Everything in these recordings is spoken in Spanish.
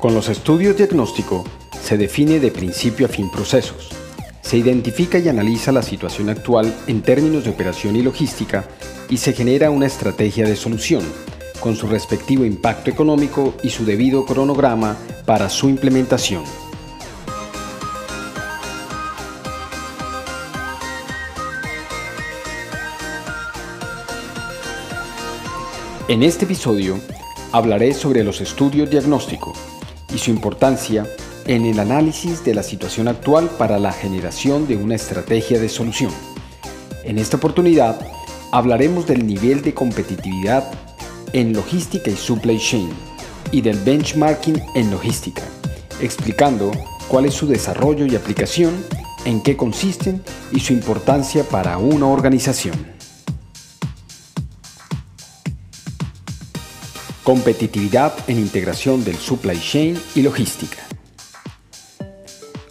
Con los estudios diagnóstico se define de principio a fin procesos. Se identifica y analiza la situación actual en términos de operación y logística y se genera una estrategia de solución, con su respectivo impacto económico y su debido cronograma para su implementación. En este episodio hablaré sobre los estudios diagnóstico y su importancia en el análisis de la situación actual para la generación de una estrategia de solución. En esta oportunidad hablaremos del nivel de competitividad en logística y supply chain y del benchmarking en logística, explicando cuál es su desarrollo y aplicación, en qué consisten y su importancia para una organización. Competitividad en integración del supply chain y logística.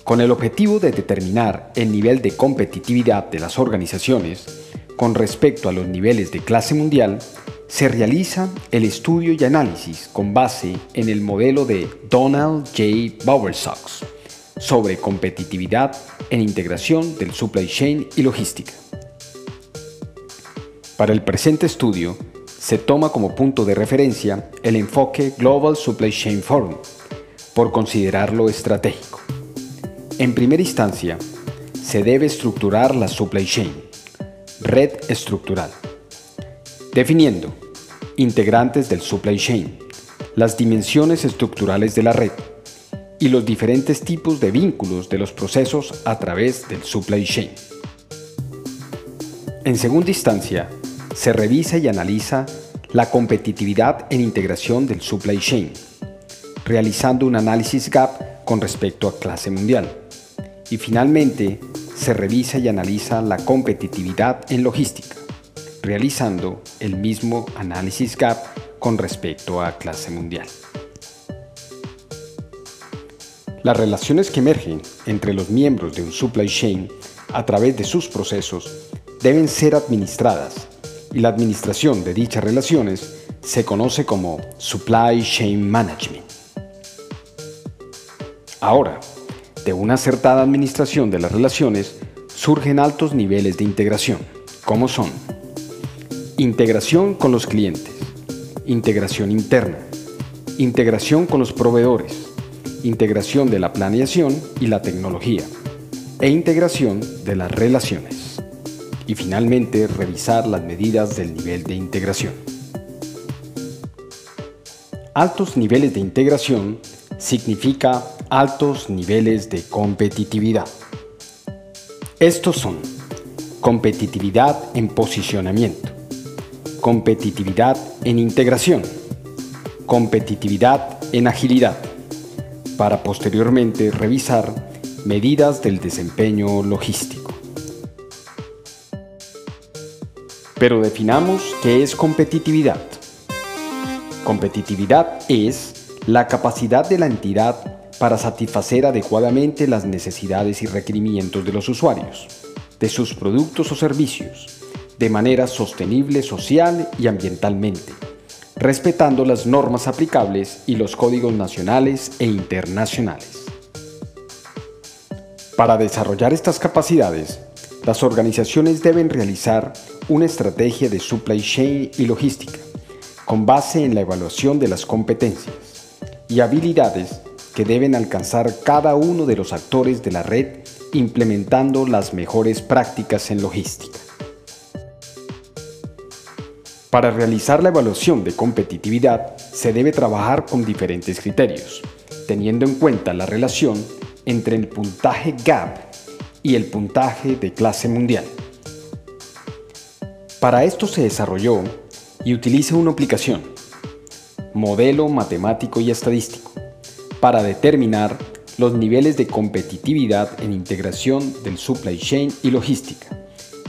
Con el objetivo de determinar el nivel de competitividad de las organizaciones con respecto a los niveles de clase mundial, se realiza el estudio y análisis con base en el modelo de Donald J. Bowersox sobre competitividad en integración del supply chain y logística. Para el presente estudio, se toma como punto de referencia el enfoque Global Supply Chain Forum, por considerarlo estratégico. En primera instancia, se debe estructurar la supply chain, red estructural, definiendo integrantes del supply chain, las dimensiones estructurales de la red y los diferentes tipos de vínculos de los procesos a través del supply chain. En segunda instancia, se revisa y analiza la competitividad en integración del supply chain, realizando un análisis gap con respecto a clase mundial. Y finalmente, se revisa y analiza la competitividad en logística, realizando el mismo análisis gap con respecto a clase mundial. Las relaciones que emergen entre los miembros de un supply chain a través de sus procesos deben ser administradas y la administración de dichas relaciones se conoce como Supply Chain Management. Ahora, de una acertada administración de las relaciones surgen altos niveles de integración, como son integración con los clientes, integración interna, integración con los proveedores, integración de la planeación y la tecnología e integración de las relaciones y finalmente revisar las medidas del nivel de integración. Altos niveles de integración significa altos niveles de competitividad. Estos son competitividad en posicionamiento, competitividad en integración, competitividad en agilidad, para posteriormente revisar medidas del desempeño logístico. Pero definamos qué es competitividad. Competitividad es la capacidad de la entidad para satisfacer adecuadamente las necesidades y requerimientos de los usuarios, de sus productos o servicios, de manera sostenible social y ambientalmente, respetando las normas aplicables y los códigos nacionales e internacionales. Para desarrollar estas capacidades, las organizaciones deben realizar una estrategia de supply chain y logística con base en la evaluación de las competencias y habilidades que deben alcanzar cada uno de los actores de la red implementando las mejores prácticas en logística. Para realizar la evaluación de competitividad se debe trabajar con diferentes criterios, teniendo en cuenta la relación entre el puntaje GAP y el puntaje de clase mundial. Para esto se desarrolló y utiliza una aplicación, modelo matemático y estadístico, para determinar los niveles de competitividad en integración del supply chain y logística,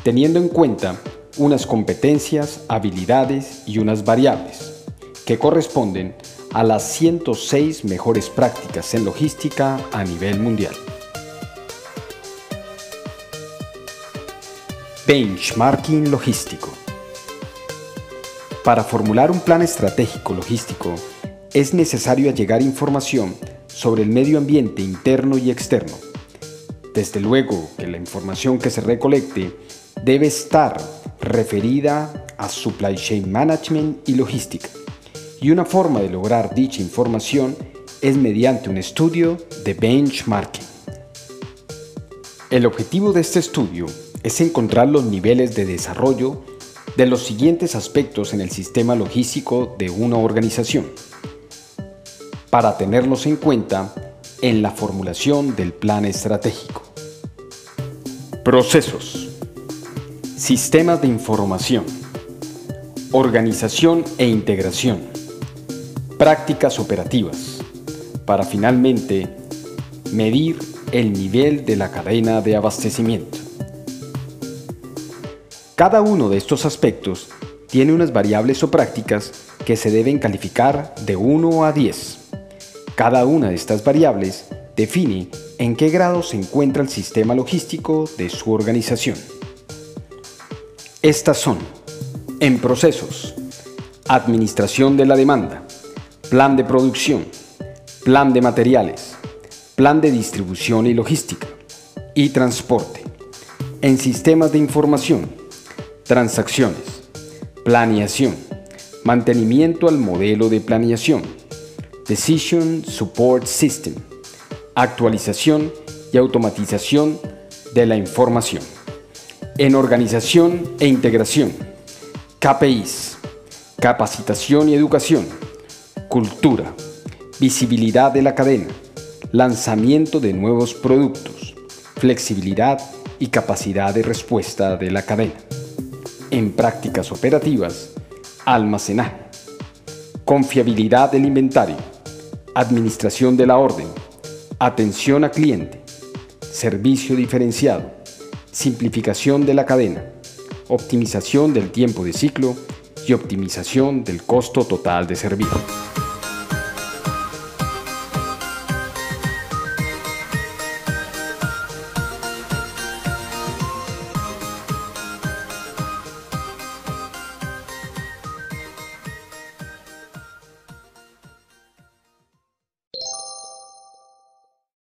teniendo en cuenta unas competencias, habilidades y unas variables, que corresponden a las 106 mejores prácticas en logística a nivel mundial. Benchmarking logístico. Para formular un plan estratégico logístico, es necesario allegar información sobre el medio ambiente interno y externo. Desde luego que la información que se recolecte debe estar referida a supply chain management y logística. Y una forma de lograr dicha información es mediante un estudio de benchmarking. El objetivo de este estudio es encontrar los niveles de desarrollo de los siguientes aspectos en el sistema logístico de una organización, para tenerlos en cuenta en la formulación del plan estratégico. Procesos. Sistemas de información. Organización e integración. Prácticas operativas. Para finalmente medir el nivel de la cadena de abastecimiento. Cada uno de estos aspectos tiene unas variables o prácticas que se deben calificar de 1 a 10. Cada una de estas variables define en qué grado se encuentra el sistema logístico de su organización. Estas son, en procesos, administración de la demanda, plan de producción, plan de materiales, plan de distribución y logística y transporte. En sistemas de información, transacciones, planeación, mantenimiento al modelo de planeación, Decision Support System, actualización y automatización de la información. En organización e integración, KPIs, capacitación y educación, cultura, visibilidad de la cadena, lanzamiento de nuevos productos, flexibilidad y capacidad de respuesta de la cadena. En prácticas operativas, almacenaje, confiabilidad del inventario, administración de la orden, atención a cliente, servicio diferenciado, simplificación de la cadena, optimización del tiempo de ciclo y optimización del costo total de servicio.